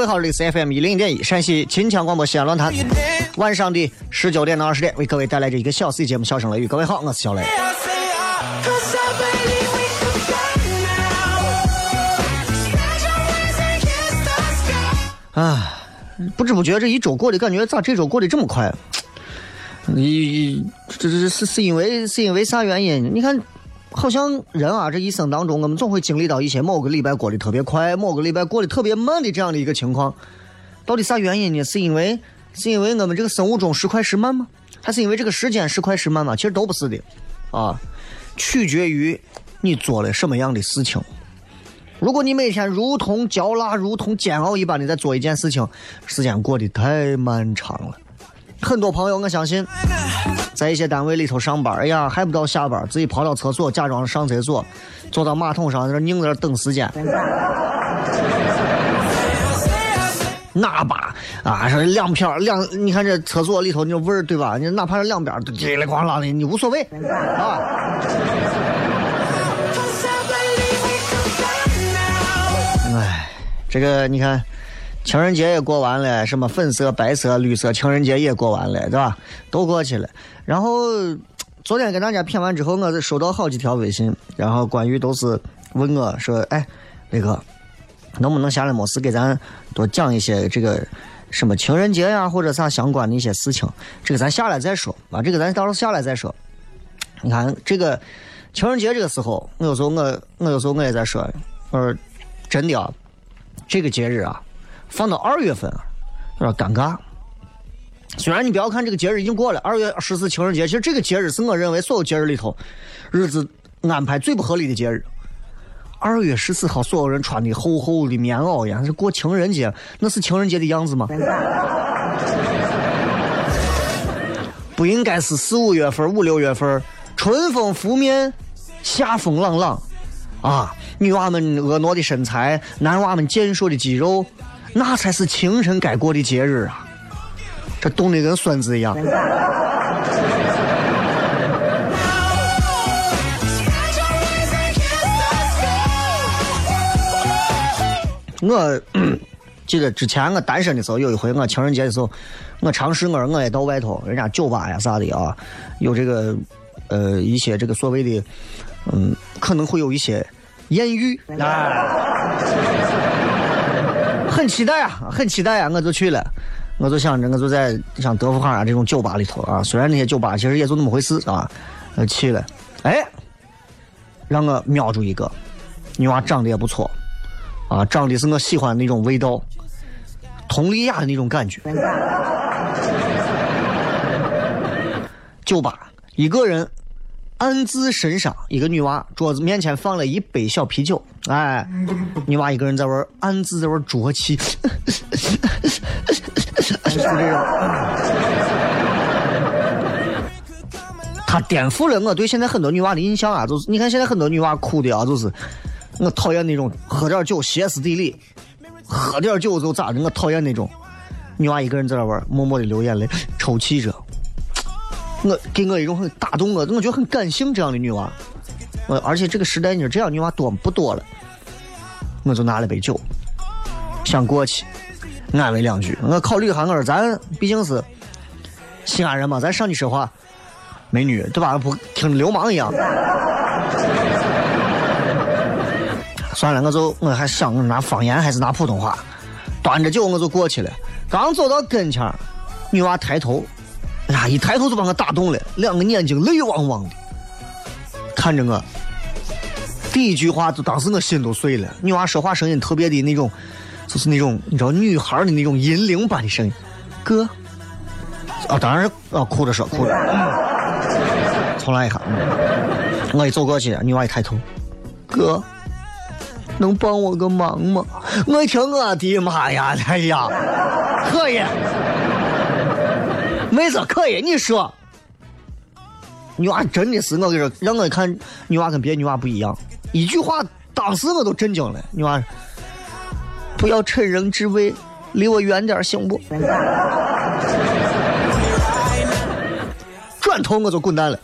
位好，这里是 FM 一零点一陕西秦腔广播西安论坛，晚上的十九点到二十点为各位带来这一个小 C 节目《笑声雷雨》。各位好，我是小雷。啊，不知不觉这一周过得感觉咋这周过得这么快？你这这是是因为是因为啥原因？你看，好像人啊，这一生当中我们总会经历到一些某个礼拜过得特别快，某个礼拜过得特别慢的这样的一个情况。到底啥原因呢？是因为是因为我们这个生物钟时快时慢吗？还是因为这个时间时快时慢吗？其实都不是的，啊，取决于你做了什么样的事情。如果你每天如同嚼蜡、如同煎熬一般的在做一件事情，时间过得太漫长了。很多朋友，我相信，在一些单位里头上班，哎呀，还不到下班，自己跑到厕所，假装上厕所，坐到马桶上，在那拧在那等时间。那把啊，是两片儿两，你看这厕所里头那味儿，对吧？你哪怕是两边儿都叽里咣啷的，你无所谓啊。哎，这个你看，情人节也过完了，什么粉色、白色、绿色情人节也过完了，对吧？都过去了。然后昨天跟大家谝完之后，我收到好几条微信，然后关于都是问我说：“哎，那个能不能下来没事给咱多讲一些这个什么情人节呀，或者啥相关的一些事情？这个咱下来再说啊，这个咱到时候下来再说。你看这个情人节这个时候，我有时候我我有时候我也在说，我说真的啊，这个节日啊，放到二月份啊，有点尴尬。虽然你不要看这个节日已经过了，二月十四情人节，其实这个节日是我认为所有节日里头日子安排最不合理的节日。二月十四号，所有人穿的厚厚的棉袄呀，是过情人节，那是情人节的样子吗？不应该是四五月份、五六月份，春风拂面，夏风朗朗，啊，女娃们婀娜的身材，男娃们健硕的肌肉，那才是情人该过的节日啊！这冻得跟孙子一样。我记得之前我单身的时候，有一回我情人节的时候，我尝试我说我也到外头人家酒吧呀啥的啊，有这个呃一些这个所谓的嗯可能会有一些艳遇啊，很期待啊，很期待啊，我就去了。我就想着，我就在像德福巷啊这种酒吧里头啊，虽然那些酒吧其实也就那么回事啊，呃去了，哎，让我瞄住一个女娃，长得也不错，啊，长得是我喜欢的那种味道，佟丽娅的那种感觉。酒吧一个人暗自神伤，一个女娃桌子面前放了一杯小啤酒，哎，女娃一个人在玩，暗自在玩啜泣，就这种。他颠覆了我对现在很多女娃的印象啊，就是你看现在很多女娃哭的啊，就是我讨厌那种喝点酒歇斯底里，喝点酒就咋的，我讨厌那种女娃一个人在那玩，默默的流眼泪，抽泣着。我给我一种很打动我，我觉得很感性这样的女娃。我而且这个时代你说这样女娃多不多了？我就拿了杯酒，想过去安慰两句。我考虑一下，我说咱毕竟是西安人嘛，咱上去说话，美女对吧？不听流氓一样。算了，我就我还想拿方言还是拿普通话，端着酒我就过去了。刚走到跟前，女娃抬头，呀，一抬头就把我打动了，两个眼睛泪汪汪的看着我。第一句话就当时我心都碎了。女娃说话声音特别的那种，就是那种你知道女孩的那种银铃般的声音，哥。啊，当然是啊，哭着说，哭着。重来一下，我一走过去，女娃一抬头，哥，能帮我个忙吗？我一听，我的妈呀，哎呀，可以，妹子可以，你说。女娃真的是，我跟你说，让我看，女娃跟别的女娃不一样。一句话，当时我都震惊了。女娃，不要趁人之危，离我远点行不？转头我就滚蛋了。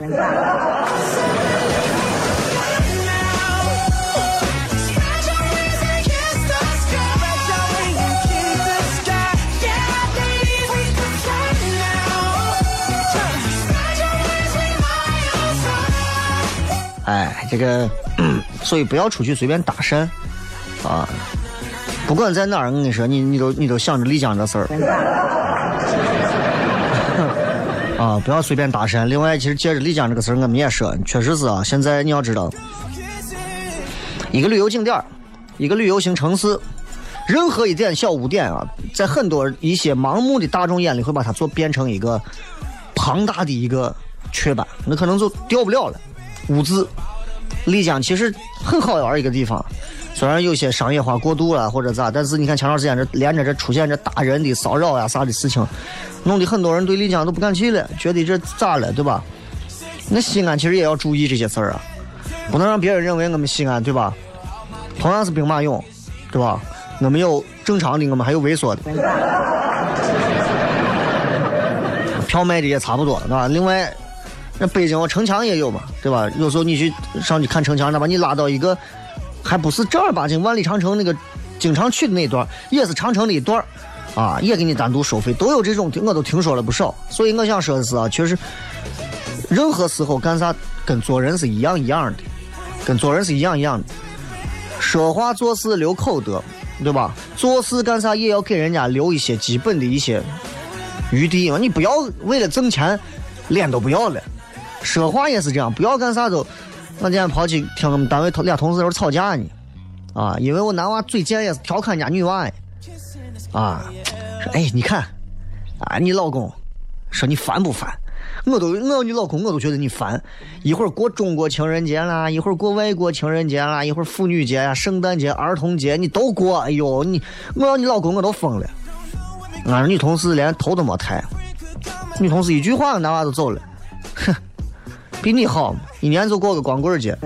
这个，所以不要出去随便搭讪啊！不管在哪儿，我跟你说，你你都你都想着丽江这事儿 啊！不要随便搭讪。另外，其实借着丽江这个事儿，我们也说，确实是啊。现在你要知道，一个旅游景点儿，一个旅游型城市，任何一点小污点啊，在很多一些盲目的大众眼里，会把它做变成一个庞大的一个雀斑，那可能就掉不了了。污渍，丽江其实很好玩一个地方，虽然有些商业化过度了或者咋，但是你看前段时间这连着这出现这打人的骚扰呀啥的事情，弄得很多人对丽江都不敢去了，觉得这咋了，对吧？那西安其实也要注意这些事儿啊，不能让别人认为我们西安对吧？同样是兵马俑，对吧？我们有正常的，我们还有猥琐的，票卖的也差不多，对吧？另外。那北京城墙也有嘛，对吧？有时候你去上去看城墙，那把你拉到一个还不是正儿八经万里长城那个经常去的那段，也是长城的一段啊，也给你单独收费，都有这种，我都听说了不少。所以我想说的是啊，确实，任何时候干啥跟做人是一样一样的，跟做人是一样一样的，说话做事留口德，对吧？做事干啥也要给人家留一些基本的一些余地嘛，你不要为了挣钱脸都不要了。说话也是这样，不要干啥都。我今天跑去听我们单位同俩同事在那吵架呢，啊，因为我男娃嘴贱也是调侃人家女娃哎，啊，说哎你看，啊你老公说你烦不烦？我都我要你老公我都觉得你烦。一会儿过中国情人节啦，一会儿过外国情人节啦，一会儿妇女节呀、圣诞节、儿童节你都过，哎呦你我要你老公我都疯了。俺女同事连头都没抬，女同事一句话男娃都走了，哼。比你好，一年就过个光棍节。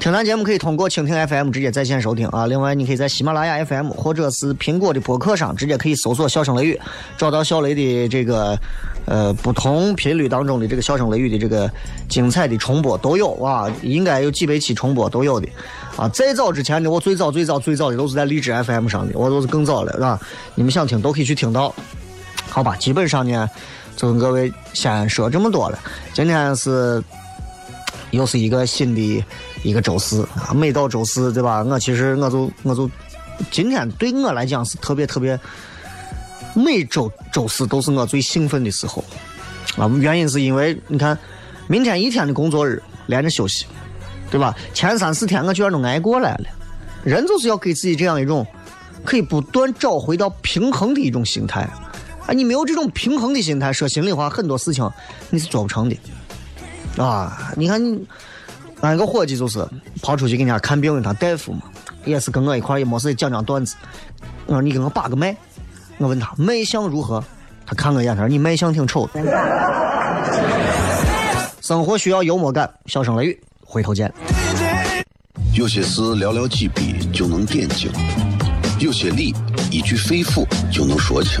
听咱节目可以通过蜻蜓 FM 直接在线收听啊，另外你可以在喜马拉雅 FM 或者是苹果的播客上直接可以搜索“笑声雷雨”，找到小雷的这个呃不同频率当中的这个笑声雷雨的这个精彩的重播都有啊，应该有几百期重播都有的啊。再早之前的我最早最早最早的都是在荔枝 FM 上的，我都是更早了是吧？你们想听都可以去听到。好吧，基本上呢，就跟各位先说这么多了。今天是又是一个新的一个周四啊，每到周四对吧？我其实我就我就今天对我来讲是特别特别，每周周四都是我最兴奋的时候啊。原因是因为你看，明天一天的工作日连着休息，对吧？前三四天我居然都挨过来了。人就是要给自己这样一种可以不断找回到平衡的一种心态。啊，你没有这种平衡的心态，说心里话，很多事情你是做不成的。啊，你看你，俺一个伙计就是跑出去给人家看病的，他大夫嘛，也是跟我一块也没事讲讲段子。我说你给我把个脉，我问他脉象如何，他看我一眼，他说你脉象挺丑的。生活需要幽默感，笑声雷雨，回头见。有些事寥寥几笔就能点睛，有些理一句肺腑就能说清，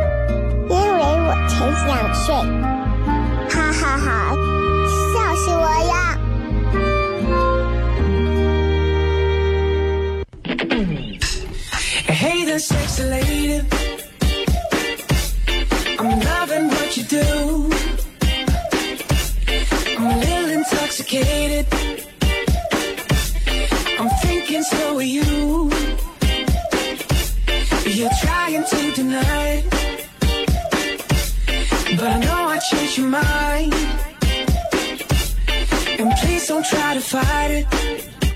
才两岁。哈哈哈笑死我了！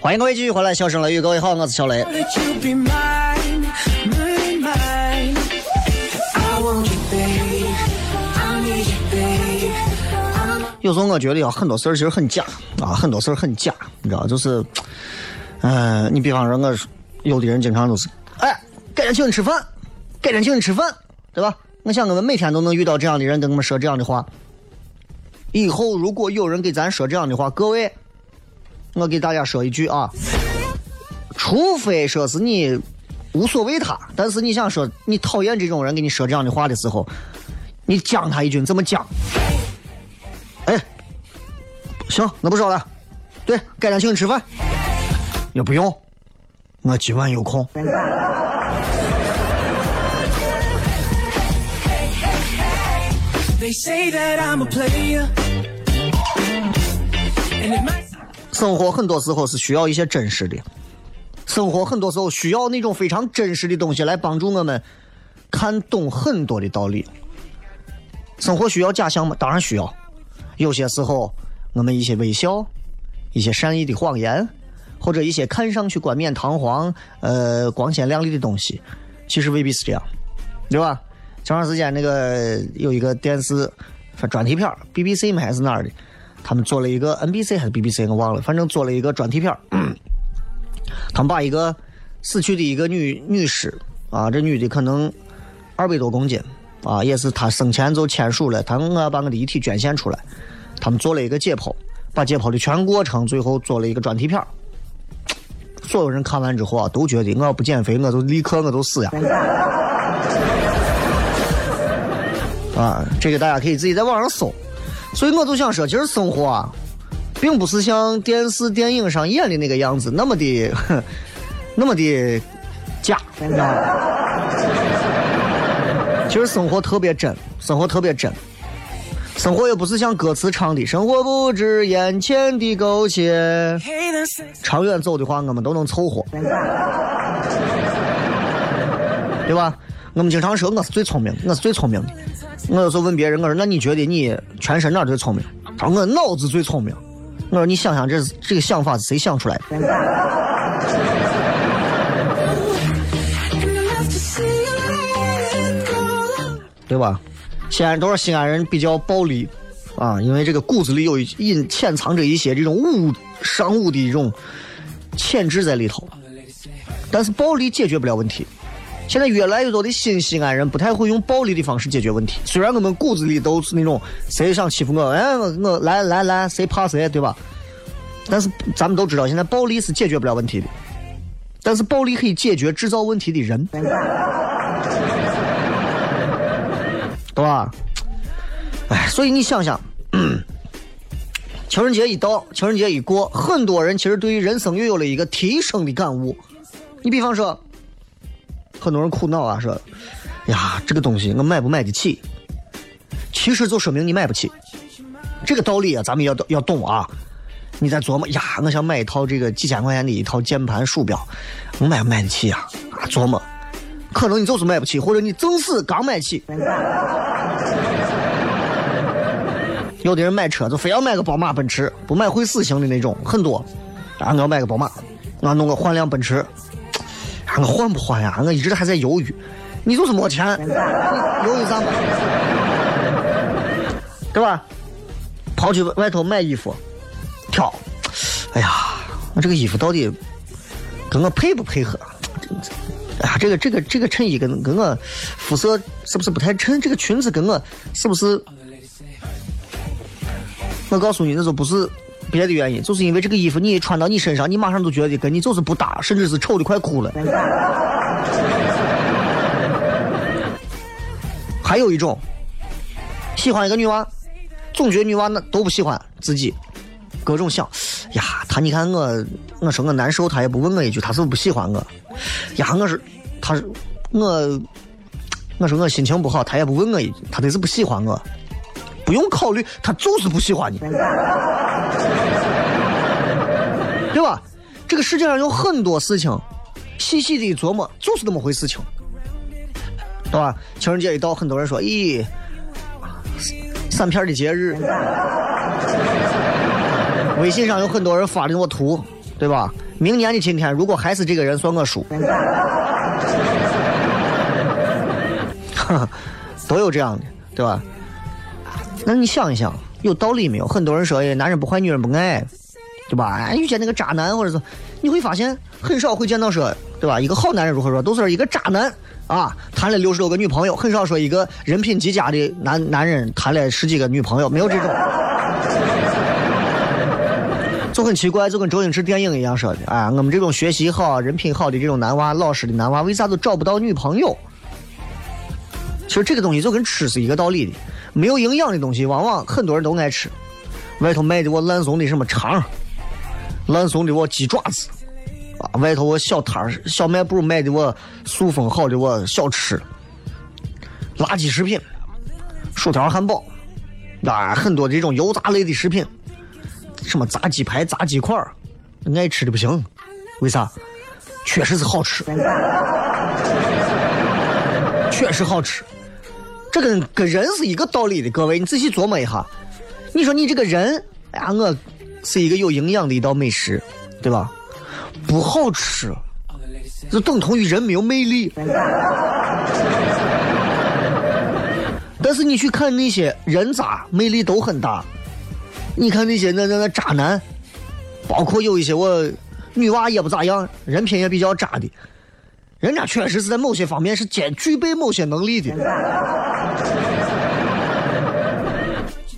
欢迎各位继续回来，笑声雷雨，各位好，我是小雷。有时候我觉得呀，很多事儿其实很假啊，很多事儿很假，你知道，就是，嗯、你比方说我，有的人经常都是，哎，改天请你吃饭，改天请你吃饭，对吧？我想我们每天都能遇到这样的人，跟我们说这样的话。以后如果有人给咱说这样的话，各位，我给大家说一句啊，除非说是你无所谓他，但是你想说你讨厌这种人给你说这样的话的时候，你讲他一句，你怎么讲？哎，行，那不说了。对，改天请你吃饭。也不用，我今晚有空。They say that I'm a player. And it might 生活很多时候是需要一些真实的，生活很多时候需要那种非常真实的东西来帮助我们看懂很多的道理。生活需要假象吗？当然需要。有些时候，我们一些微笑，一些善意的谎言，或者一些看上去冠冕堂皇、呃光鲜亮丽的东西，其实未必是这样，对吧？前段时间那个有一个电视专题片，BBC 吗还是哪儿的？他们做了一个 NBC 还是 BBC 我忘了，反正做了一个专题片儿 他们把一个死去的一个女女尸啊，这女的可能二百多公斤啊，也是她生前就签署了，她我要把我的遗体捐献出来。他们做了一个解剖，把解剖的全过程最后做了一个专题片儿所有人看完之后啊，都觉得我要不减肥，我就立刻我就死呀。啊，这个大家可以自己在网上搜。所以我就想说，其实生活啊，并不是像电视、电影上演的那个样子，那么的，那么的假，你知道吗？其实生活特别真，生活特别真。生活也不是像歌词唱的“生活不止眼前的苟且”，长远走的话，我们都能凑合，对吧？我们经常说我是最聪明的，我是最聪明的。我有时候问别人，我说：“那你觉得你全身哪最聪明？”他说：“我脑子最聪明。”我说：“你想想这这个想法是谁想出来的？”对吧？西安都是西安人比较暴力啊，因为这个骨子里有一隐潜藏着一些这种武商务的一种潜质在里头。但是暴力解决不了问题，现在越来越多的新西安人不太会用暴力的方式解决问题。虽然我们骨子里都是那种谁想欺负我，哎，我我来来来，谁怕谁，对吧？但是咱们都知道，现在暴力是解决不了问题的，但是暴力可以解决制造问题的人，对吧？哎，所以你想想，情人节一到，情人节一过，很多人其实对于人生又有了一个提升的感悟。你比方说，很多人苦恼啊，说呀，这个东西我买不买得起？其实就说明你买不起。这个道理啊，咱们要要懂啊。你在琢磨呀，我想买一套这个几千块钱的一套键盘鼠标，我买不买得起呀？啊，琢磨，可能你就是买不起，或者你正是刚买起。有的人买车就非要买个宝马、奔驰，不买会死型的那种，很多。啊，我要买个宝马，我弄个换辆奔驰，我换不换呀？我一直还在犹豫。你就是没钱，犹豫啥嘛？对吧？跑去外头买衣服。挑，哎呀，我这个衣服到底跟我配不配合？哎呀，这个这个这个衬衣跟跟我肤色是不是不太衬？这个裙子跟我是不是？我告诉你，那就不是别的原因，就是因为这个衣服你一穿到你身上，你马上都觉得跟你就是不搭，甚至是丑的快哭了。还有一种，喜欢一个女娃，总觉得女娃那都不喜欢自己。各种想呀，他你看我，我说我难受，他也不问我一句，他是不是不喜欢我？呀，我是，他是我，我说我心情不好，他也不问我一句，他得是不喜欢我，不用考虑，他就是不喜欢你，对吧？这个世界上有很多事情，细细的琢磨，就是那么回事情，对吧？情人节一到，很多人说，咦，散片的节日。微信上有很多人发的我图，对吧？明年的今天，如果还是这个人，算我输。都有这样的，对吧？那你想一想，有道理没有？很多人说，哎，男人不坏，女人不爱，对吧？遇见那个渣男，或者是你会发现，很少会见到说，对吧？一个好男人如何说，都是一个渣男啊，谈了六十多个女朋友，很少说一个人品极佳的男男人谈了十几个女朋友，没有这种。就很奇怪，就跟周星驰电影一样说的，哎，我们这种学习好、人品好的这种男娃、老实的男娃，为啥都找不到女朋友？其实这个东西就跟吃是一个道理的，没有营养的东西，往往很多人都爱吃。外头卖的我烂怂的什么肠，烂怂的我鸡爪子，啊，外头我小摊小卖部卖的我塑封好的我小吃，垃圾食品，薯条、汉堡，啊，很多这种油炸类的食品。什么炸鸡排、炸鸡块爱吃的不行，为啥？确实是好吃，确实好吃。这跟跟人是一个道理的，各位，你仔细琢磨一下。你说你这个人，哎呀，我是一个有营养的一道美食，对吧？不好吃，就等同于人没有魅力。但是你去看那些人渣，魅力都很大。你看那些那那那渣男，包括有一些我女娃也不咋样，人品也比较渣的，人家确实是在某些方面是兼具备某些能力的。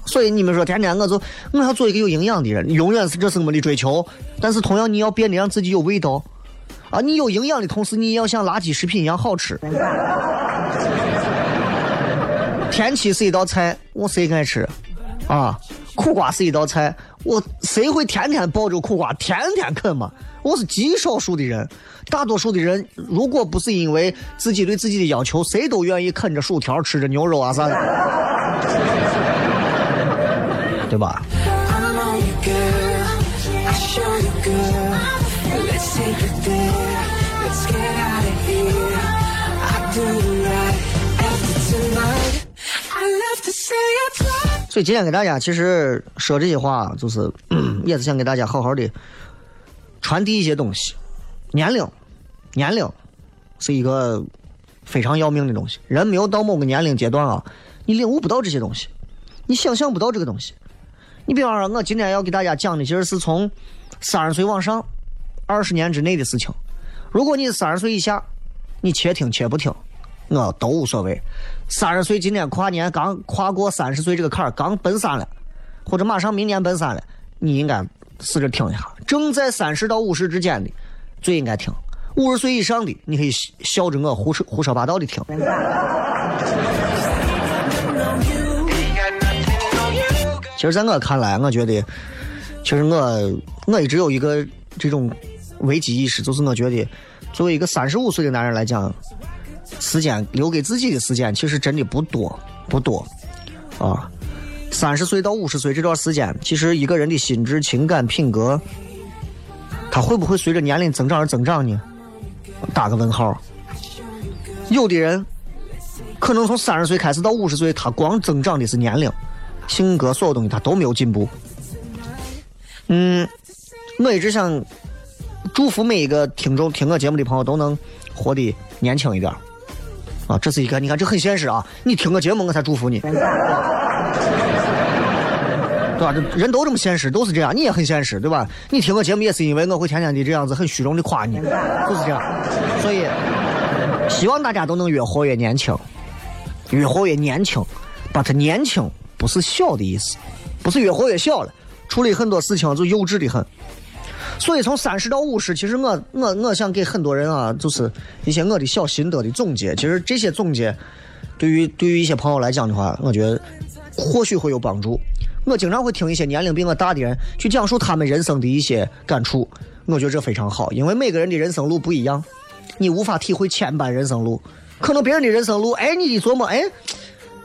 所以你们说天天我就我要做一个有营养的人，永远是这是我们的追求。但是同样你要变得让自己有味道啊！你有营养的同时，你也要像垃圾食品一样好吃。天气是一道菜，我谁爱吃啊？苦瓜是一道菜，我谁会天天抱着苦瓜天天啃嘛？我是极少数的人，大多数的人如果不是因为自己对自己的要求，谁都愿意啃着薯条吃着牛肉啊啥的，对吧？所以今天给大家其实说这些话，就是 也是想给大家好好的传递一些东西。年龄，年龄是一个非常要命的东西。人没有到某个年龄阶段啊，你领悟不到这些东西，你想象不到这个东西。你比方说，我今天要给大家讲的，其实是从三十岁往上二十年之内的事情。如果你三十岁以下，你且听且不听，我都无所谓。三十岁今年跨年刚跨过三十岁这个坎儿，刚奔三了，或者马上明年奔三了，你应该试着听一下。正在三十到五十之间的，最应该听；五十岁以上的，你可以笑着我胡说胡说八道的听。其实，在我看来，我觉得，其实我我一直有一个这种危机意识，就是我觉得，作为一个三十五岁的男人来讲，时间留给自己的时间其实真的不多不多啊。三十岁到五十岁这段时间，其实一个人的心智、情感、品格，他会不会随着年龄增长而增长呢？打个问号。有的人可能从三十岁开始到五十岁，他光增长的是年龄。性格所有东西他都没有进步。嗯，我一直想祝福每一个听众听我节目的朋友都能活得年轻一点啊！这是一个，你看这很现实啊！你听我节目我才祝福你，对吧？这人都这么现实，都是这样。你也很现实，对吧？你听我节目也是因为我会天天的这样子很虚荣的夸你，就是这样。所以希望大家都能越活越年轻，越活越年轻，把它年轻。不是小的意思，不是越活越小了，处理很多事情就幼稚的很。所以从三十到五十，其实我我我想给很多人啊，就是一些我的小心得的总结。其实这些总结，对于对于一些朋友来讲的话，我觉得或许会有帮助。我经常会听一些年龄比我大的人去讲述他们人生的一些感触，我觉得这非常好，因为每个人的人生路不一样，你无法体会千般人生路，可能别人的人生路，哎，你一琢磨，哎。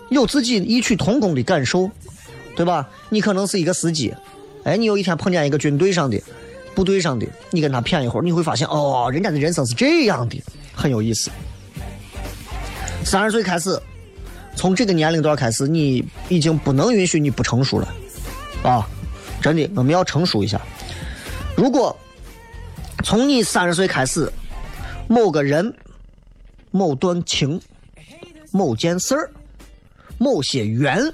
有自己异曲同工的感受，对吧？你可能是一个司机，哎，你有一天碰见一个军队上的、部队上的，你跟他谝一会儿，你会发现，哦，人家的人生是这样的，很有意思。三十岁开始，从这个年龄段开始，你已经不能允许你不成熟了，啊，真的，我们要成熟一下。如果从你三十岁开始，某个人、某段情、某件事儿。某些缘，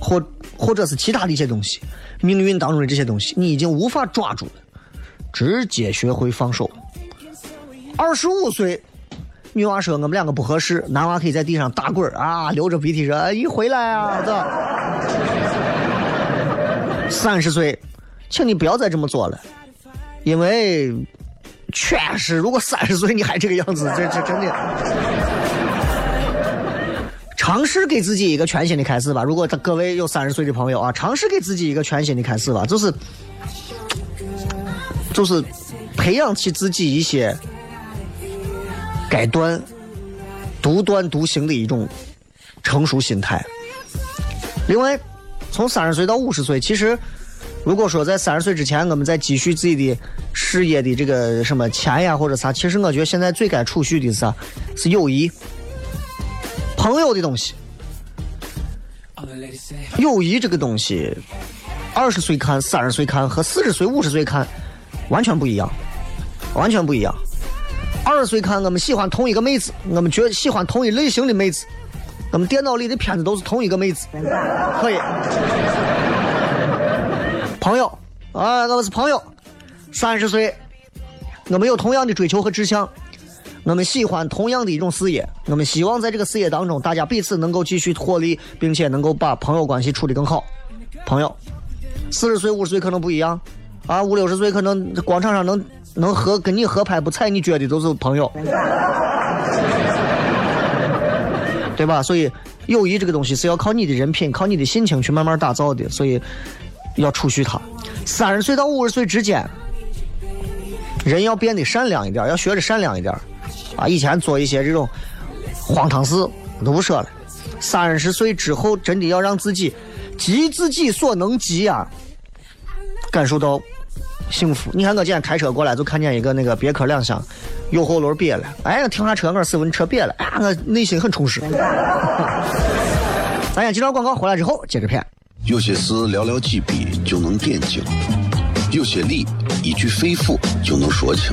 或或者是其他的一些东西，命运当中的这些东西，你已经无法抓住了，直接学会放手。二十五岁，女娃说我们两个不合适，男娃可以在地上打滚啊，流着鼻涕说一回来啊，这。三十岁，请你不要再这么做了，因为确实，如果三十岁你还这个样子，这这真的。尝试给自己一个全新的开始吧。如果各位有三十岁的朋友啊，尝试给自己一个全新的开始吧，就是就是培养起自己一些该断独断独行的一种成熟心态。另外，从三十岁到五十岁，其实如果说在三十岁之前，我们在积蓄自己的事业的这个什么钱呀或者啥，其实我觉得现在最该储蓄的是啥？是友谊。朋友的东西，友谊这个东西，二十岁看、三十岁看和四十岁、五十岁看，完全不一样，完全不一样。二十岁看，我们喜欢同一个妹子，我们觉喜欢同一类型的妹子，我们电脑里的片子都是同一个妹子，可以。朋友，啊，我们是朋友。三十岁，我们有同样的追求和志向。我们喜欢同样的一种事业，我们希望在这个事业当中，大家彼此能够继续获利，并且能够把朋友关系处理更好。朋友，四十岁、五十岁可能不一样，啊，五六十岁可能广场上能能合跟你合拍不踩你脚的都是朋友，对吧？所以友谊这个东西是要靠你的人品、靠你的心情去慢慢打造的，所以要储蓄它。三十岁到五十岁之间，人要变得善良一点，要学着善良一点。啊，以前做一些这种荒唐事我都不说了。三十岁之后，真的要让自己急自己所能急啊，感受到幸福。你看我今天开车过来，就看见一个那个别克两厢，右后轮瘪了。哎，停下车，我试问车瘪了。哎，我内心很充实。咱先接着广告，回来之后接着片。有些事寥寥几笔就能点睛，有些理一句肺腑就能说清。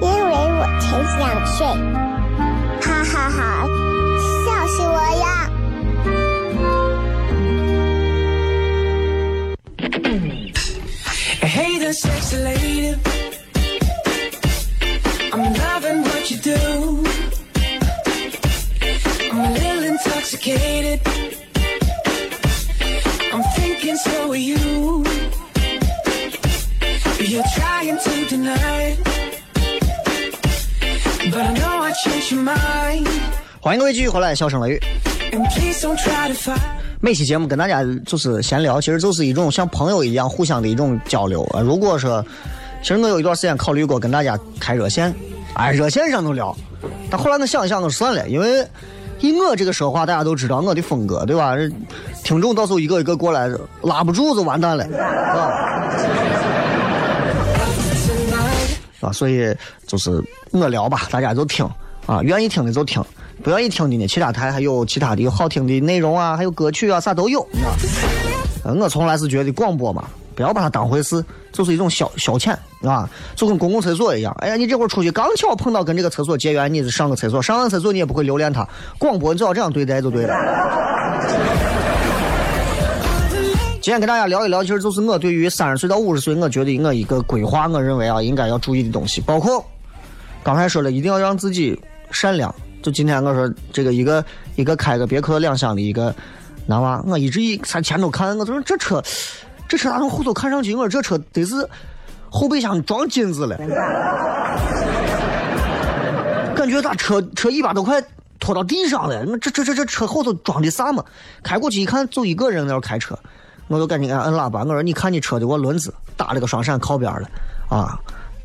因为我才想睡。哈哈哈笑死我欢迎各位继续回来，笑声雷雨。每期节目跟大家就是闲聊，其实就是一种像朋友一样互相的一种交流啊。如果说，其实我有一段时间考虑过跟大家开热线，哎，热线上头聊，但后来我想一想，我算了，因为以我这个说话，大家都知道我的风格，对吧？听众到时候一个一个过来，拉不住就完蛋了，是吧。啊，所以就是我聊吧，大家就听啊，愿意听的就听，不愿意听的呢，其他台还有其他的好听的内容啊，还有歌曲啊，啥都有。我从来是觉得广播嘛，不要把它当回事，就是一种消消遣啊，就跟公共厕所一样。哎呀，你这会儿出去刚巧碰到跟这个厕所结缘，你是上个厕所，上完厕所你也不会留恋它。广播你只要这样对待就对了。今天跟大家聊一聊，其实就是我对于三十岁到五十岁，我觉得我一个规划，我认为啊应该要注意的东西，包括刚才说了，一定要让自己善良。就今天我说这个一个一个开个别克两厢的一个男娃，我一直一在前头看，我就说这车这车咋从后头看上去，我说这车得是后备箱装金子了，感觉咋车车尾巴都快拖到地上了。那这这这这车后头装的啥嘛？开过去一看，就一个人在那开车，我就赶紧按喇叭，我说你看你车的我轮子打了个双闪靠边了啊！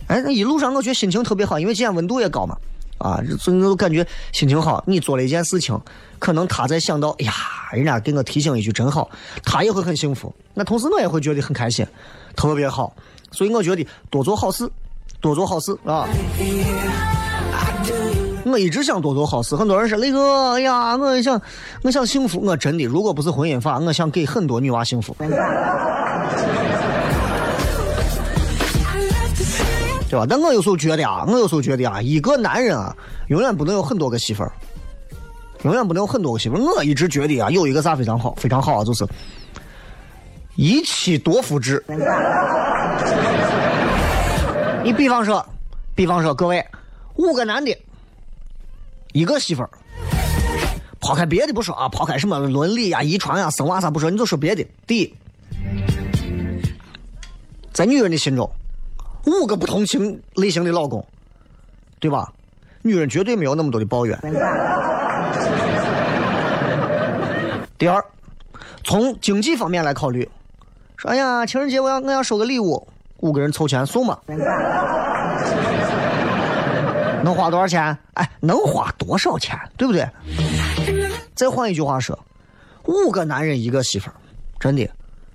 哎，那一路上我觉得心情特别好，因为今天温度也高嘛。啊，所以我就感觉心情好。你做了一件事情，可能他在想到，哎呀，人家给我提醒一句真好，他也会很幸福。那同时我也会觉得很开心，特别好。所以我觉得多做好事，多做好事啊。我一直想多做好事。很多人说雷哥，哎呀，我想，我想幸福。我真的，如果不是婚姻法，我想给很多女娃幸福。对吧？但我有时候觉得啊，我有时候觉得啊，一个男人啊，永远不能有很多个媳妇儿，永远不能有很多个媳妇儿。我一直觉得啊，有一个啥非常好，非常好啊，就是一妻多夫制。你比方说，比方说，各位五个男的，一个媳妇儿，抛开别的不说啊，抛开什么伦理呀、遗传呀、生娃啥不说，你就说别的。第一，在女人的心中。五个不同情类型的老公，对吧？女人绝对没有那么多的抱怨。第二，从经济方面来考虑，说哎呀，情人节我要我要收个礼物，五个人凑钱送嘛，能花多少钱？哎，能花多少钱？对不对？再换一句话说，五个男人一个媳妇儿，真的，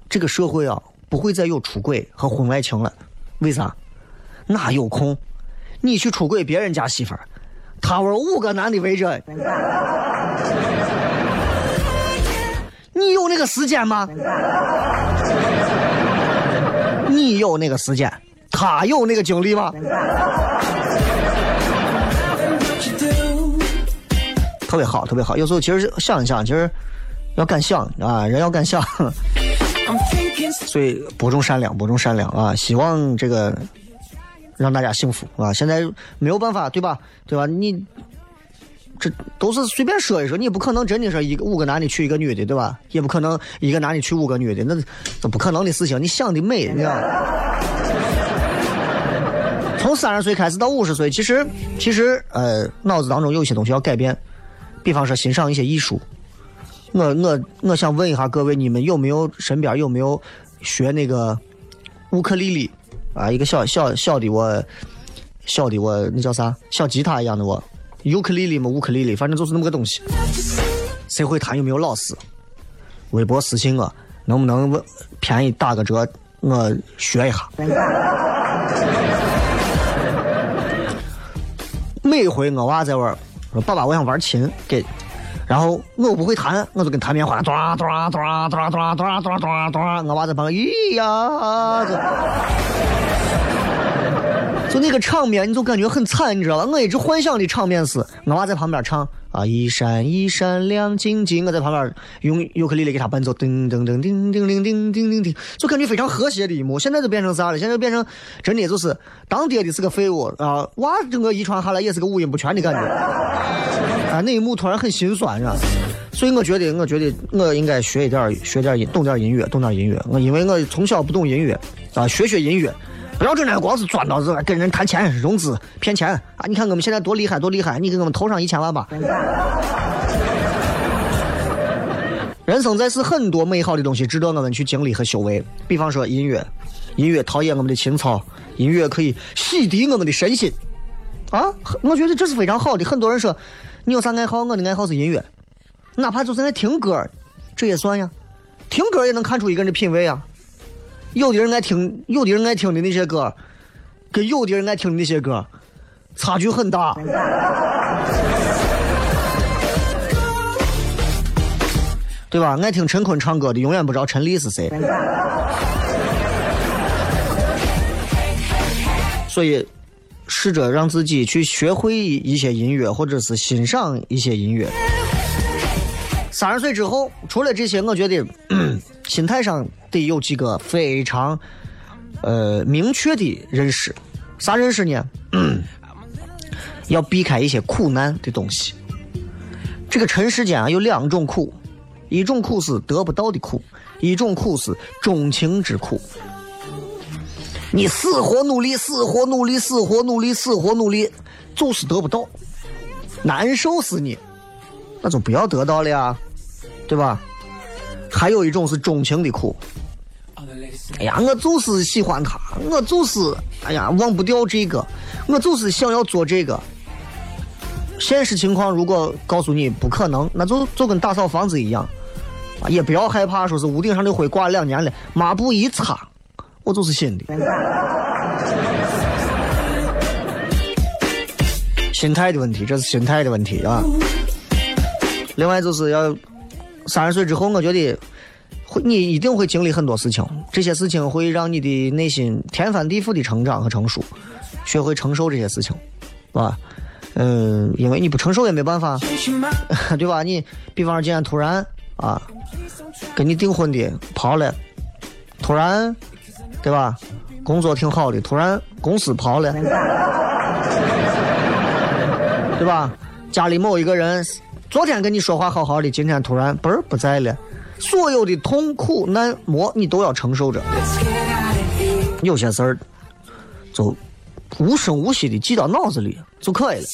这个社会啊不会再有出轨和婚外情了。为啥？哪有空？你去出轨别人家媳妇儿，他玩五个男的围着，你有那个时间吗？你有那个时间，他有那个精力吗？特别好，特别好。有时候其实想一想，其实要敢想啊，人要敢想。所以播种善良，播种善良啊！希望这个让大家幸福啊！现在没有办法，对吧？对吧？你这都是随便说一说，你不可能真的说一个五个男的娶一个女的，对吧？也不可能一个男的娶五个女的，那这不可能的事情。你想的美，你知道？从三十岁开始到五十岁，其实其实呃，脑子当中有些东西要改变，比方说欣赏一些艺术。我我我想问一下各位，你们有没有身边有没有学那个乌克丽丽啊？一个小小小的我，小的我那叫啥？小吉他一样的我，尤克里里嘛，乌克丽丽，反正就是那么个东西。谁会弹？有没有老师？微博私信我，能不能问便宜打个折？我学一下。每回我娃在玩，说爸爸，我想玩琴，给。然后我不会弹，我就跟弹棉花，咚咚咚咚咚咚咚咚咚，我娃在旁边，咦呀，就就那个场面，你就感觉很惨，你知道吧？我一直幻想的场面是，我娃在旁边唱啊，一闪一闪亮晶晶，我在旁边用尤克里里给他伴奏，噔噔噔叮叮叮叮叮叮叮，就感觉非常和谐的一幕。现在就变成啥了？现在变成真的就是当爹的是个废物啊，娃整个遗传下来也是个五音不全的感觉。啊，那一幕突然很心酸，啊。所以我觉得，我觉得我应该学一点，学点音，懂点音乐，懂点音乐。我因为我从小不懂音乐，啊，学学音乐，不要整天光是钻到这跟人谈钱、融资、骗钱啊！你看我们现在多厉害，多厉害！你给我们投上一千万吧。人生在世，很多美好的东西值得我们去经历和修为。比方说音乐，音乐陶冶我们的情操，音乐可以洗涤我们的身心。啊，我觉得这是非常好的。很多人说。你有啥爱好？我的爱好是音乐，哪怕就是爱听歌，这也算呀。听歌也能看出一个人的品味啊。有的人爱听，有的人爱听的那些歌，跟有的人爱听的那些歌，差距很大。对吧？爱听陈坤唱歌的，永远不知道陈粒是谁。所以。试着让自己去学会一些音乐，或者是欣赏一些音乐。三十岁之后，除了这些，我觉得 心态上得有几个非常呃明确的认识。啥认识呢？要避开一些苦难的东西。这个尘世间啊，有两种苦，一种苦是得不到的苦，一种苦是钟情之苦。你死活努力，死活努力，死活努力，死活努力，就是得不到，难受死你，那就不要得到了呀，对吧？还有一种是钟情的苦，哎呀，我就是喜欢他，我就是，哎呀，忘不掉这个，我就是想要做这个。现实情况如果告诉你不可能，那就就跟打扫房子一样，啊，也不要害怕，说是屋顶上的灰挂两年了，抹布一擦。我就是新的，心态的问题，这是心态的问题啊。另外就是要三十岁之后，我觉得会你一定会经历很多事情，这些事情会让你的内心天翻地覆的成长和成熟，学会承受这些事情，是吧？嗯，因为你不承受也没办法，对吧？你比方说今天突然啊，跟你订婚的跑了，突然。对吧？工作挺好的，突然公司跑了，对吧？家里某一个人昨天跟你说话好好的，今天突然嘣儿不在了，所有的痛苦难磨你都要承受着。有些事儿就无声无息的记到脑子里就可以了。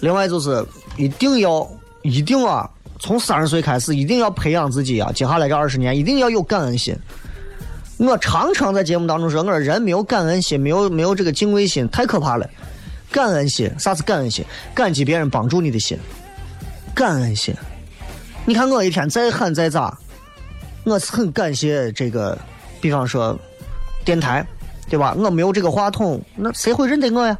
另外就是一定要一定啊。从三十岁开始，一定要培养自己啊！接下来这二十年，一定要有感恩心。我常常在节目当中说，我说人没有感恩心，没有没有这个敬畏心，太可怕了。感恩心，啥是感恩心？感激别人帮助你的心。感恩心。你看我一天再喊再咋，我是很感谢这个，比方说电台，对吧？我没有这个话筒，那谁会认得我呀？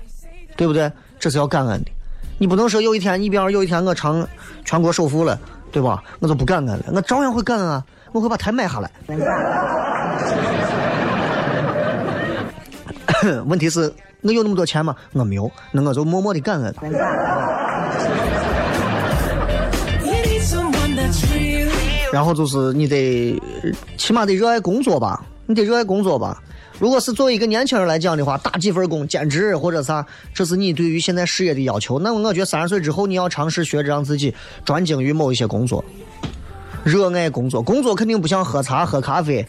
对不对？这是要感恩的。你不能说有一天，你比方说有一天我成全国首富了，对吧？我就不感恩了，我照样会感恩啊！我会把台买下来。问题是，我有那么多钱吗？我没有，那我就默默的感恩。然后就是你得，起码得热爱工作吧，你得热爱工作吧。如果是作为一个年轻人来讲的话，打几份工、兼职或者啥，这是你对于现在事业的要求。那么我觉得三十岁之后，你要尝试学着让自己专精于某一些工作，热爱工作。工作肯定不像喝茶、喝咖啡，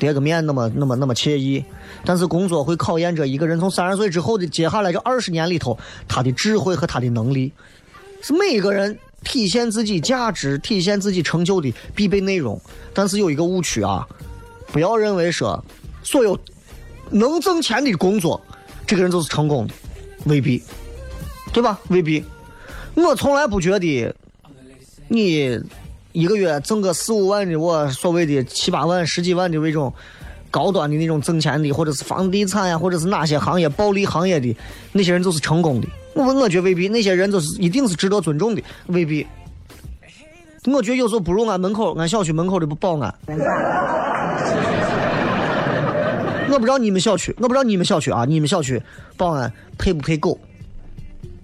叠个面那么那么那么惬意。但是工作会考验着一个人从三十岁之后的接下来这二十年里头，他的智慧和他的能力，是每一个人体现自己价值、体现自己成就的必备内容。但是有一个误区啊，不要认为说所有能挣钱的工作，这个人就是成功的，未必，对吧？未必。我从来不觉得你一个月挣个四五万的，我所谓的七八万、十几万的那种。高端的那种挣钱的，或者是房地产呀，或者是哪些行业暴利行业的那些人，就是成功的。我我觉得未必，那些人就是一定是值得尊重的，未必。我觉得有时候不如俺门口、俺小区门口的不保安。我不知道你们小区，我不知道你们小区啊，你们小区保安配不配狗？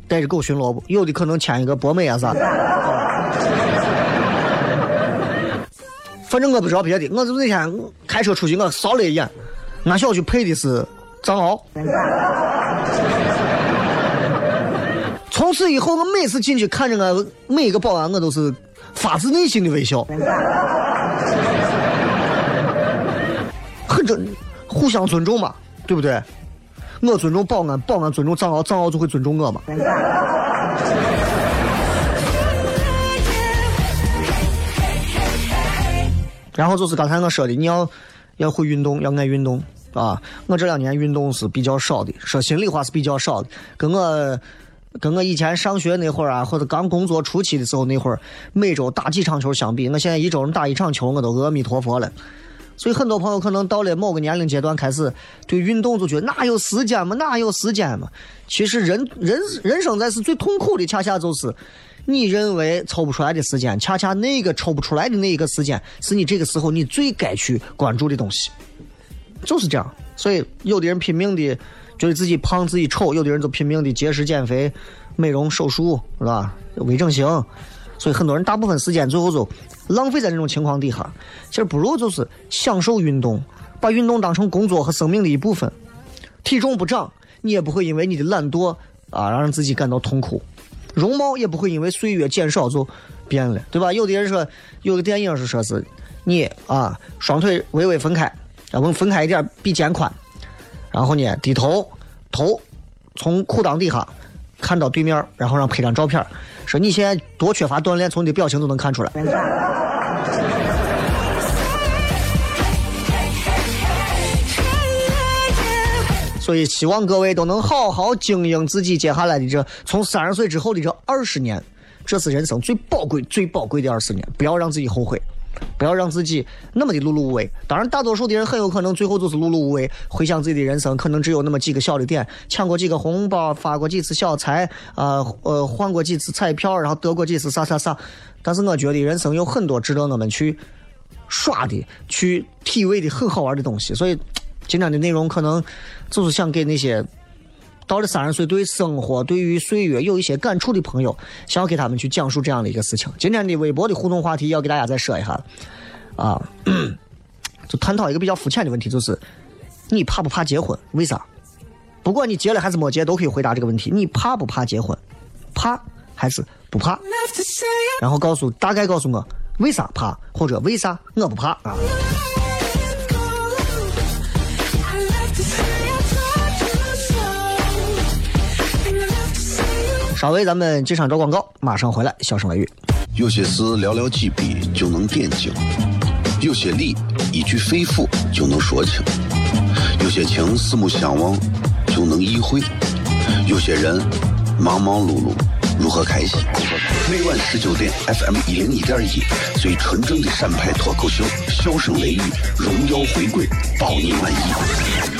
带着狗巡逻不？有的可能牵一个博美啊啥。反正我不知道别的，我就那天开车出去，我扫了一眼，俺小区配的是藏獒。从此以后，我每次进去看着俺每一个保安，我都是发自内心的微笑。很正，互相尊重嘛，对不对？我尊重保安，保安尊重藏獒，藏獒就会尊重我嘛。然后就是刚才我说的，你要要会运动，要爱运动啊！我这两年运动是比较少的，说心里话是比较少的。跟我跟我以前上学那会儿啊，或者刚工作初期的时候那会儿，每周打几场球相比，我现在一周能打一场球，我都阿弥陀佛了。所以很多朋友可能到了某个年龄阶段，开始对运动就觉得哪有时间嘛，哪有时间嘛？其实人人人生在世最痛苦的，恰恰就是。你认为抽不出来的时间，恰恰那个抽不出来的那一个时间，是你这个时候你最该去关注的东西，就是这样。所以有的人拼命的觉得自己胖、自己丑，有的人就拼命的节食减肥、美容手术，是吧？微整形。所以很多人大部分时间最后就浪费在这种情况底下。其实不如就是享受运动，把运动当成工作和生命的一部分。体重不长，你也不会因为你的懒惰啊，让自己感到痛苦。容貌也不会因为岁月减少就变了，对吧？有的人说，有个电影是说是你啊，双腿微微分开，然后分开一点比肩宽，然后呢，低头，头从裤裆底下看到对面，然后让拍张照片，说你现在多缺乏锻炼，从你的表情都能看出来。所以，希望各位都能好好经营自己接下来的这从三十岁之后的这二十年，这是人生最宝贵、最宝贵的二十年，不要让自己后悔，不要让自己那么的碌碌无为。当然，大多数的人很有可能最后就是碌碌无为，回想自己的人生，可能只有那么几个小的点，抢过几个红包，发过几次小财，啊呃，换过几次彩票，然后得过几次啥啥啥。但是，我觉得人生有很多值得我们去耍的、去体味的很好玩的东西。所以。今天的内容可能就是想给那些到了三十岁对生活、对于岁月有一些感触的朋友，想要给他们去讲述这样的一个事情。今天的微博的互动话题要给大家再说一下，啊，就探讨一个比较肤浅的问题，就是你怕不怕结婚？为啥？不管你结了还是没结，都可以回答这个问题。你怕不怕结婚？怕还是不怕？然后告诉大概告诉我为啥怕，或者为啥我不怕啊？稍微咱们这场招广告，马上回来。笑声雷雨，有些事寥寥几笔就能点睛，有些理一句肺腑就能说清，有些情四目相望就能意会，有些人忙忙碌碌如何开心？每晚十九点，FM 一零一点一，最纯正的陕派脱口秀，笑声雷雨，荣耀回归，保你满意。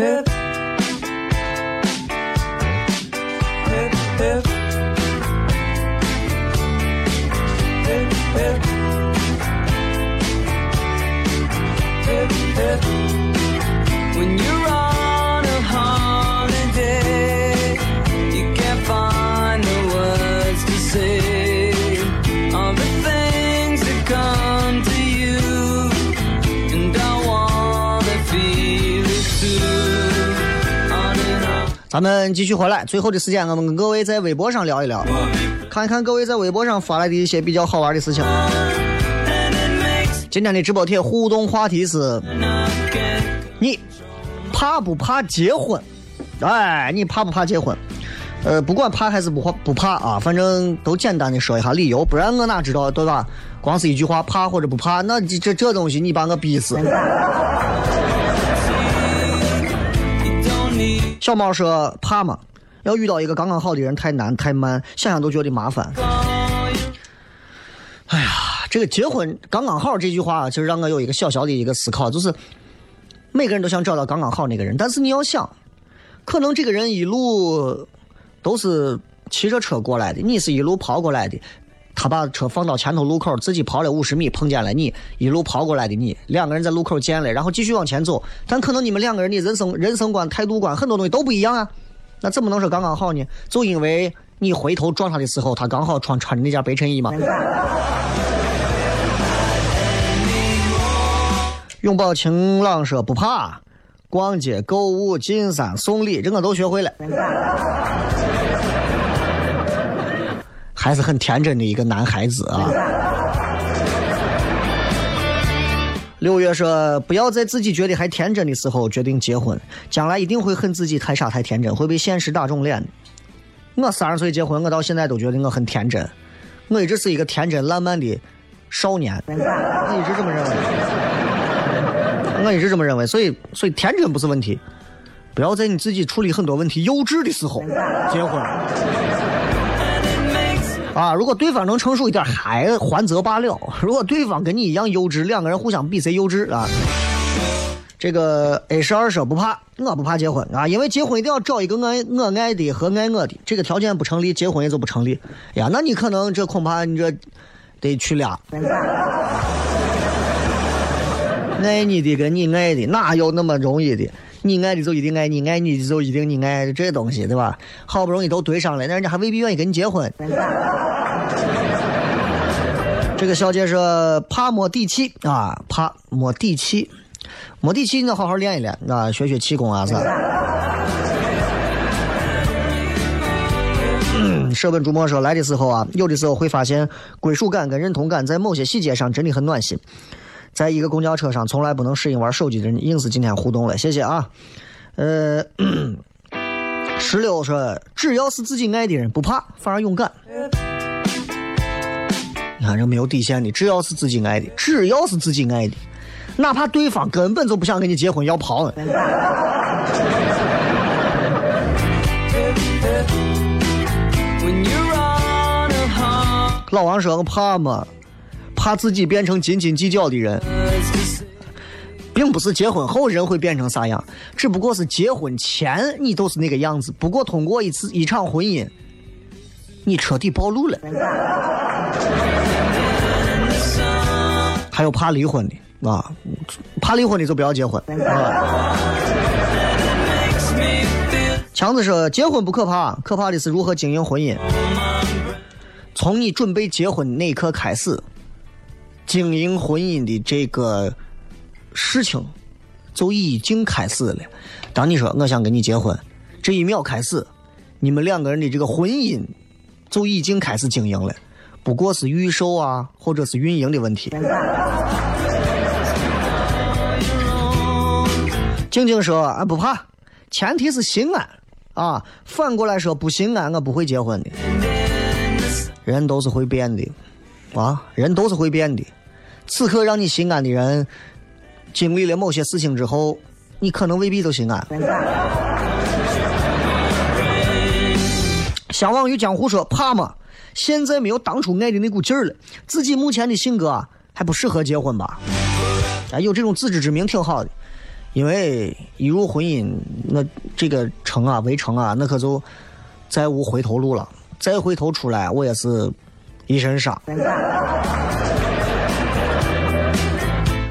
matter 咱们继续回来，最后的时间，我们跟各位在微博上聊一聊，看一看各位在微博上发来的一些比较好玩的事情。今天的直播贴互动话题是：你怕不怕结婚？哎，你怕不怕结婚？呃，不管怕还是不怕不怕啊，反正都简单的说一下理由，不然我哪知道对吧？光是一句话怕或者不怕，那这这东西你把我逼死。小猫说怕吗？要遇到一个刚刚好的人太难太慢，想想都觉得麻烦。哎呀，这个结婚刚刚好这句话，其实让我有一个小小的一个思考，就是每个人都想找到刚刚好那个人，但是你要想，可能这个人一路都是骑着车过来的，你是一路跑过来的。他把车放到前头路口，自己跑了五十米，碰见了你，一路跑过来的你，两个人在路口见了，然后继续往前走。但可能你们两个人的人生 人生观、态度观很多东西都不一样啊，那怎么能说刚刚好呢？就因为你回头撞他的时候，他刚好穿穿着那件白衬衣嘛。拥抱晴朗说不怕，逛街、购物、进山、送礼，这我都学会了。还是很天真的一个男孩子啊。六月说：“不要在自己觉得还天真的时候决定结婚，将来一定会恨自己太傻太天真，会被现实打肿脸。”我三十岁结婚，我到现在都觉得我很天真，我一直是一个天真烂漫的少年，我一直这么认为，我一直这么认为，所以所以天真不是问题，不要在你自己处理很多问题幼稚的时候结婚。啊，如果对方能成熟一点，还还则罢了；如果对方跟你一样幼稚，两个人互相比谁幼稚啊。这个 A 十二说不怕，我不怕结婚啊，因为结婚一定要找一个爱我爱的和爱我的，这个条件不成立，结婚也就不成立呀。那你可能这恐怕你这得娶俩，爱你的跟你爱的哪有那么容易的？你爱的就一定爱你，爱你的就一定你爱这东西，对吧？好不容易都对上了，那人家还未必愿意跟你结婚。这个小姐说怕没底气啊，怕没底气，没底气，你要好好练一练啊，学学气功啊啥。嗯，舍本逐末说来的时候啊，有的时候会发现归属感跟认同感在某些细节上真的很暖心。在一个公交车上，从来不能适应玩手机的人，硬是今天互动了，谢谢啊。呃，石榴说，只要是自己爱的人，不怕，反而勇敢。你看这没有底线的，只要是自己爱的，只要是自己爱的，哪怕对方根本就不想跟你结婚要跑呢。when you're on a hard 老王说：“我怕吗？怕自己变成斤斤计较的人，并不是结婚后人会变成啥样，只不过是结婚前你都是那个样子。不过通过一次一场婚姻，你彻底暴露了。还有怕离婚的啊，怕离婚的就不要结婚啊。强子说：结婚不可怕，可怕的是如何经营婚姻。从你准备结婚那一刻开始，经营婚姻的这个事情就已经开始了。当你说我想跟你结婚，这一秒开始，你们两个人的这个婚姻就已经开始经营了，不过是预售啊，或者是运营的问题。静静说：“俺不怕，前提是心安啊。反过来说，不心安，我不会结婚的。人都是会变的，啊，人都是会变的。此刻让你心安的人，经历了某些事情之后，你可能未必都心安。相忘于江湖说怕吗？现在没有当初爱的那股劲儿了，自己目前的性格啊还不适合结婚吧？哎，有这种自知之明挺好的，因为一入婚姻，那这个城啊围城啊，那可就再无回头路了。再回头出来，我也是一身伤。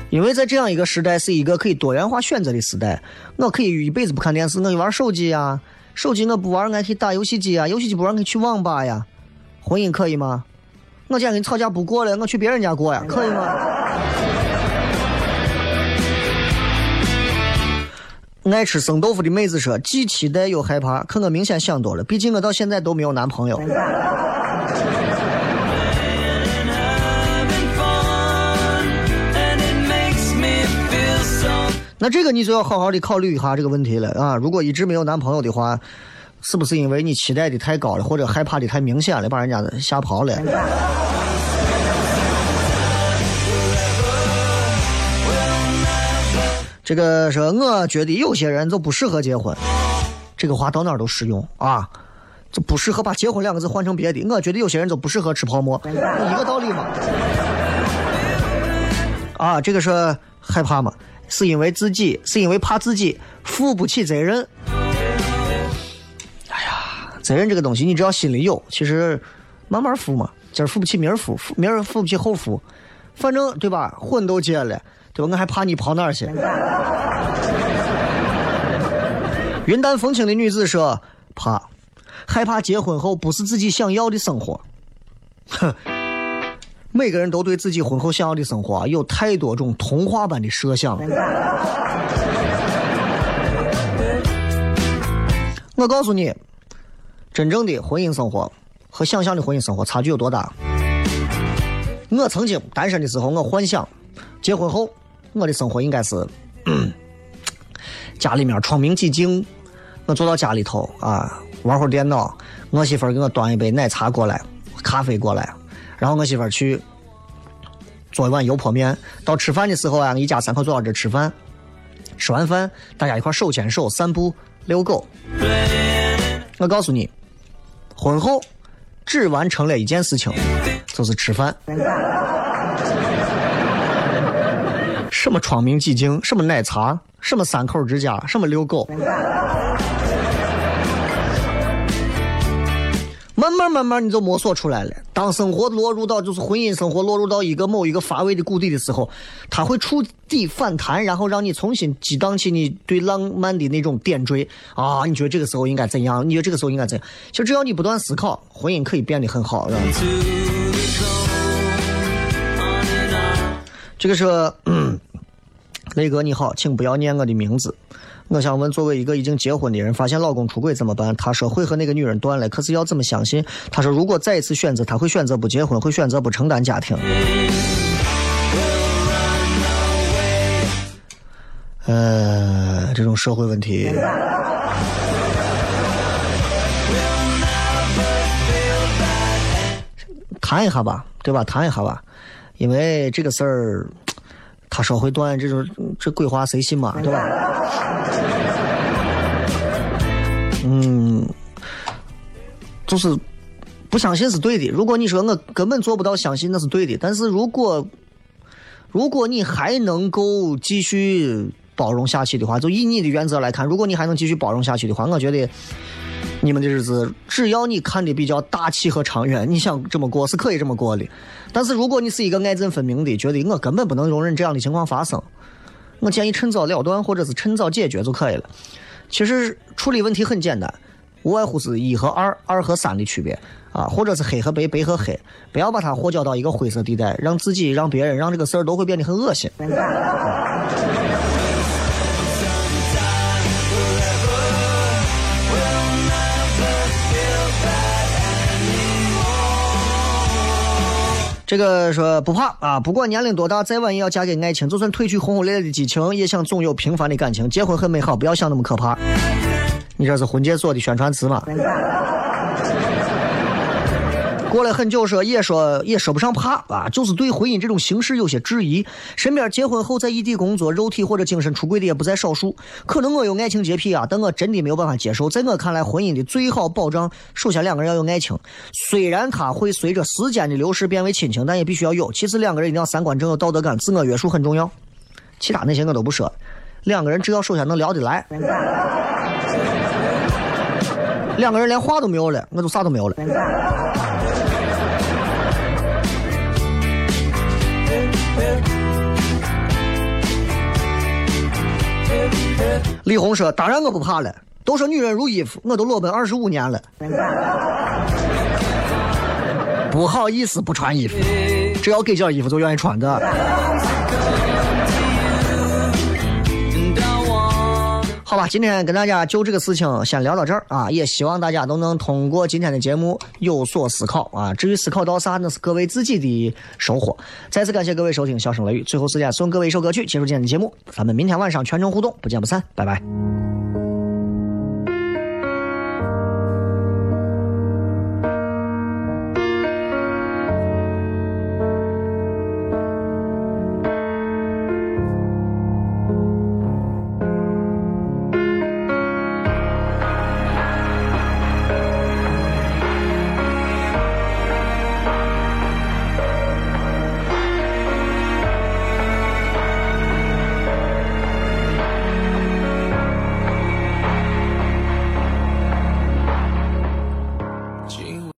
因为在这样一个时代，是一个可以多元化选择的时代。我可以一辈子不看电视，我玩手机呀；手机我不玩，我可以打游戏机啊；游戏机不玩，可以去网吧呀。婚姻可以吗？我今天跟你吵架不过了，我去别人家过呀，可以吗？爱吃生豆腐的妹子说：“既期待又害怕，可我明显想多了。毕竟我到现在都没有男朋友。”那这个你就要好好的考虑一下这个问题了啊！如果一直没有男朋友的话，是不是因为你期待的太高了，或者害怕的太明显了，把人家吓跑了？这个说，我觉得有些人就不适合结婚，这个话到哪都适用啊，就不适合把结婚两个字换成别的。我觉得有些人就不适合吃泡沫，一个道理嘛。啊，这个是害怕嘛？是因为自己，是因为怕自己负不起责任。哎呀，责任这个东西，你只要心里有，其实慢慢负嘛。今儿负不起，明儿负，明儿负不起，后负。反正对吧？婚都结了，对吧？我还怕你跑哪儿去？云淡风轻的女子说：“怕，害怕结婚后不是自己想要的生活。”哼。每个人都对自己婚后想要的生活有太多种童话般的设想。我告诉你，真正的婚姻生活和想象的婚姻生活差距有多大？我曾经单身的时候，我幻想结婚后我的生活应该是 家里面窗明几净，我坐到家里头啊玩会儿电脑，我媳妇儿给我端一杯奶茶过来，咖啡过来。然后我媳妇儿去做一碗油泼面。到吃饭的时候啊，一家三口坐到这吃饭。吃完饭，大家一块手牵手散步、遛狗。我告诉你，婚后只完成了一件事情，就是吃饭。什么窗明几净，什么奶茶，什么三口之家，什么遛狗。慢慢慢慢，你就摸索出来了。当生活落入到就是婚姻生活落入到一个某一个乏味的谷底的时候，它会触底反弹，然后让你重新激荡起你对浪漫的那种点缀啊！你觉得这个时候应该怎样？你觉得这个时候应该怎样？其实只要你不断思考，婚姻可以变得很好。这个是，嗯 雷哥你好，请不要念我的名字。我想问，作为一个已经结婚的人，发现老公出轨怎么办？他说会和那个女人断了，可是要怎么相信？他说如果再一次选择，他会选择不结婚，会选择不承担家庭。呃，这种社会问题，谈一下吧，对吧？谈一下吧，因为这个事儿。他说会断，这种这鬼话谁信嘛，对吧？嗯，就是不相信是对的。如果你说我根本做不到相信，那是对的。但是如果如果你还能够继续包容下去的话，就以你的原则来看，如果你还能继续包容下去的话，我觉得。你们的日子，只要你看的比较大气和长远，你想这么过是可以这么过的。但是如果你是一个爱憎分明的，觉得我根本不能容忍这样的情况发生，我建议趁早了断，或者是趁早解决就可以了。其实处理问题很简单，无外乎是一和二、二和三的区别啊，或者是黑和白、白和黑，不要把它和搅到一个灰色地带，让自己、让别人、让这个事儿都会变得很恶心。这个说不怕啊，不管年龄多大，再晚也要嫁给爱情。就算褪去轰轰烈烈的激情，也想总有平凡的感情。结婚很美好，不要想那么可怕。你这是婚介所的宣传词吗？过了很久说也说也说不上怕啊，就是对婚姻这种形式有些质疑。身边结婚后在异地工作、肉体或者精神出轨的也不在少数。可能我有爱情洁癖啊，但我真的没有办法接受。在我看来，婚姻的最好保障，首先两个人要有爱情，虽然它会随着时间的流逝变为亲情，但也必须要有。其次，两个人一定要三观正、有道德感、自我约束很重要。其他那些我都不说，两个人只要首先能聊得来。两个人连话都没有了，我就啥都没有了。李红说：“当然我不怕了，都说女人如衣服，我都裸奔二十五年了。不好意思，不穿衣服，只要给件衣服就愿意穿的。”好吧，今天跟大家就这个事情先聊到这儿啊，也希望大家都能通过今天的节目有所思考啊。至于思考到啥，那是各位自己的收获。再次感谢各位收听《笑声雷雨》，最后时间送各位一首歌曲，结束今天的节目。咱们明天晚上全程互动，不见不散，拜拜。